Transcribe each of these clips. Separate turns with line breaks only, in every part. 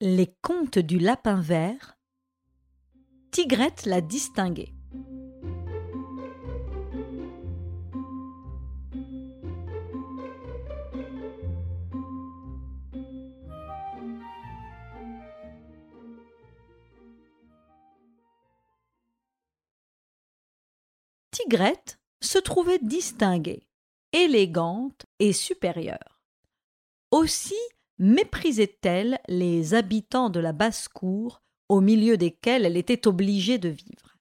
Les contes du lapin vert. Tigrette l'a distingué. Tigrette se trouvait distinguée, élégante et supérieure. Aussi méprisait-elle les habitants de la basse-cour au milieu desquels elle était obligée de vivre?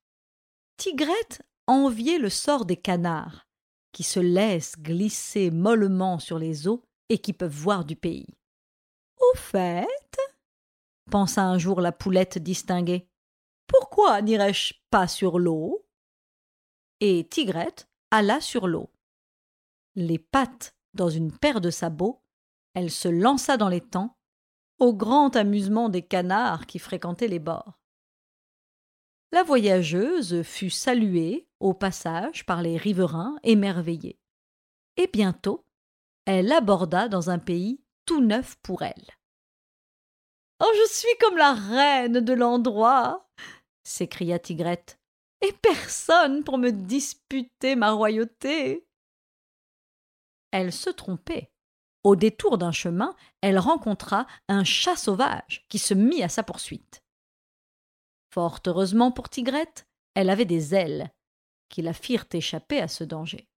Tigrette enviait le sort des canards, qui se laissent glisser mollement sur les eaux et qui peuvent voir du pays. Au fait, pensa un jour la poulette distinguée, pourquoi n'irais-je pas sur l'eau? Et Tigrette alla sur l'eau. Les pattes dans une paire de sabots, elle se lança dans l'étang, au grand amusement des canards qui fréquentaient les bords. La voyageuse fut saluée au passage par les riverains émerveillés. Et bientôt, elle aborda dans un pays tout neuf pour elle. Oh, je suis comme la reine de l'endroit s'écria Tigrette. Et personne pour me disputer ma royauté. Elle se trompait. Au détour d'un chemin, elle rencontra un chat sauvage qui se mit à sa poursuite. Fort heureusement pour Tigrette, elle avait des ailes qui la firent échapper à ce danger.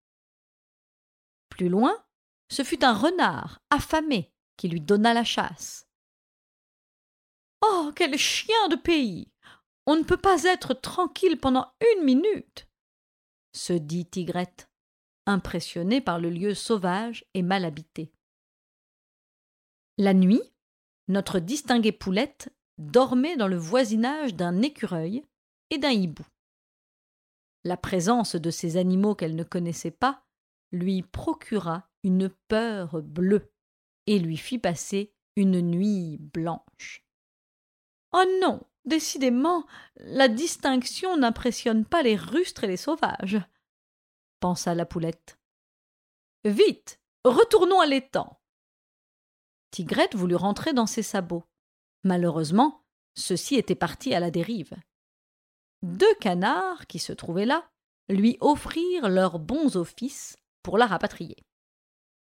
Plus loin, ce fut un renard affamé qui lui donna la chasse. Oh, quel chien de pays On ne peut pas être tranquille pendant une minute se dit Tigrette, impressionnée par le lieu sauvage et mal habité. La nuit, notre distinguée poulette dormait dans le voisinage d'un écureuil et d'un hibou. La présence de ces animaux qu'elle ne connaissait pas lui procura une peur bleue et lui fit passer une nuit blanche. Oh non, décidément, la distinction n'impressionne pas les rustres et les sauvages, pensa la poulette. Vite, retournons à l'étang. Tigrette voulut rentrer dans ses sabots. Malheureusement, ceux-ci étaient partis à la dérive. Deux canards, qui se trouvaient là, lui offrirent leurs bons offices pour la rapatrier.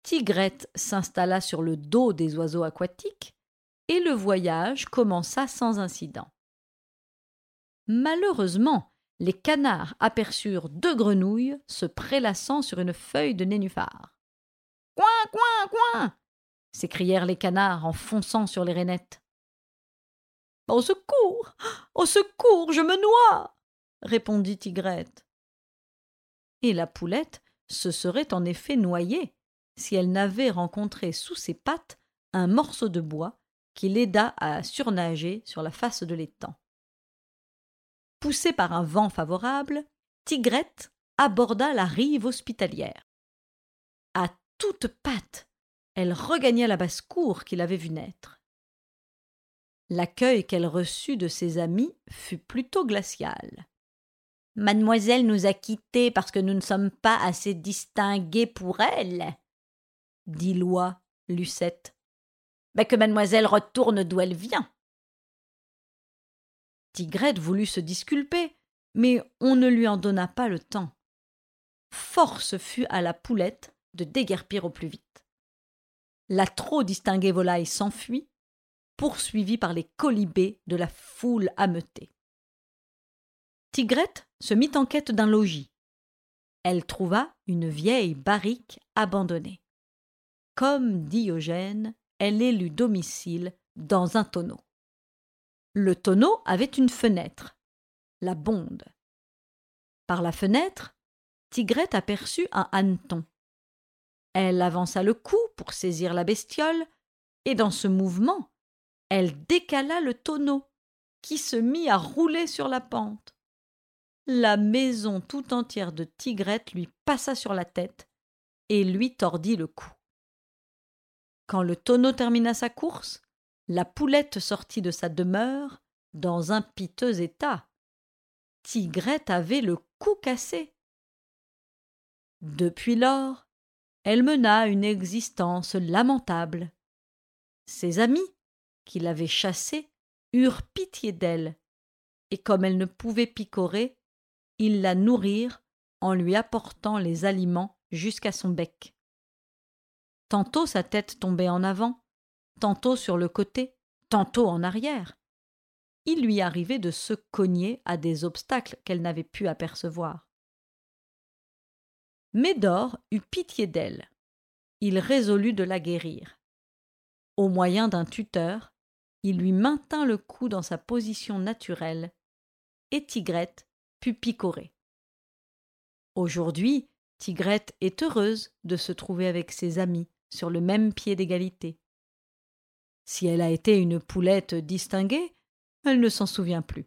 Tigrette s'installa sur le dos des oiseaux aquatiques et le voyage commença sans incident. Malheureusement, les canards aperçurent deux grenouilles se prélassant sur une feuille de nénuphar. Coin, coin, coin s'écrièrent les canards en fonçant sur les rainettes. Au secours. Au secours. Je me noie. répondit Tigrette. Et la poulette se serait en effet noyée si elle n'avait rencontré sous ses pattes un morceau de bois qui l'aida à surnager sur la face de l'étang. Poussée par un vent favorable, Tigrette aborda la rive hospitalière. À toutes pattes, elle regagna la basse-cour qu'il avait vue naître. L'accueil qu'elle reçut de ses amis fut plutôt glacial. Mademoiselle nous a quittés parce que nous ne sommes pas assez distingués pour elle, dit Loi Lucette. Mais que mademoiselle retourne d'où elle vient. Tigrette voulut se disculper, mais on ne lui en donna pas le temps. Force fut à la poulette de déguerpir au plus vite la trop distinguée volaille s'enfuit, poursuivie par les colibés de la foule ameutée. Tigrette se mit en quête d'un logis. Elle trouva une vieille barrique abandonnée. Comme Diogène, elle élut domicile dans un tonneau. Le tonneau avait une fenêtre, la bonde. Par la fenêtre, Tigrette aperçut un hanneton. Elle avança le cou pour saisir la bestiole, et dans ce mouvement, elle décala le tonneau, qui se mit à rouler sur la pente. La maison tout entière de Tigrette lui passa sur la tête et lui tordit le cou. Quand le tonneau termina sa course, la poulette sortit de sa demeure dans un piteux état. Tigrette avait le cou cassé. Depuis lors, elle mena une existence lamentable. Ses amis, qui l'avaient chassée, eurent pitié d'elle, et comme elle ne pouvait picorer, ils la nourrirent en lui apportant les aliments jusqu'à son bec. Tantôt sa tête tombait en avant, tantôt sur le côté, tantôt en arrière. Il lui arrivait de se cogner à des obstacles qu'elle n'avait pu apercevoir. Médor eut pitié d'elle. Il résolut de la guérir. Au moyen d'un tuteur, il lui maintint le cou dans sa position naturelle, et Tigrette put picorer. Aujourd'hui, Tigrette est heureuse de se trouver avec ses amis sur le même pied d'égalité. Si elle a été une poulette distinguée, elle ne s'en souvient plus.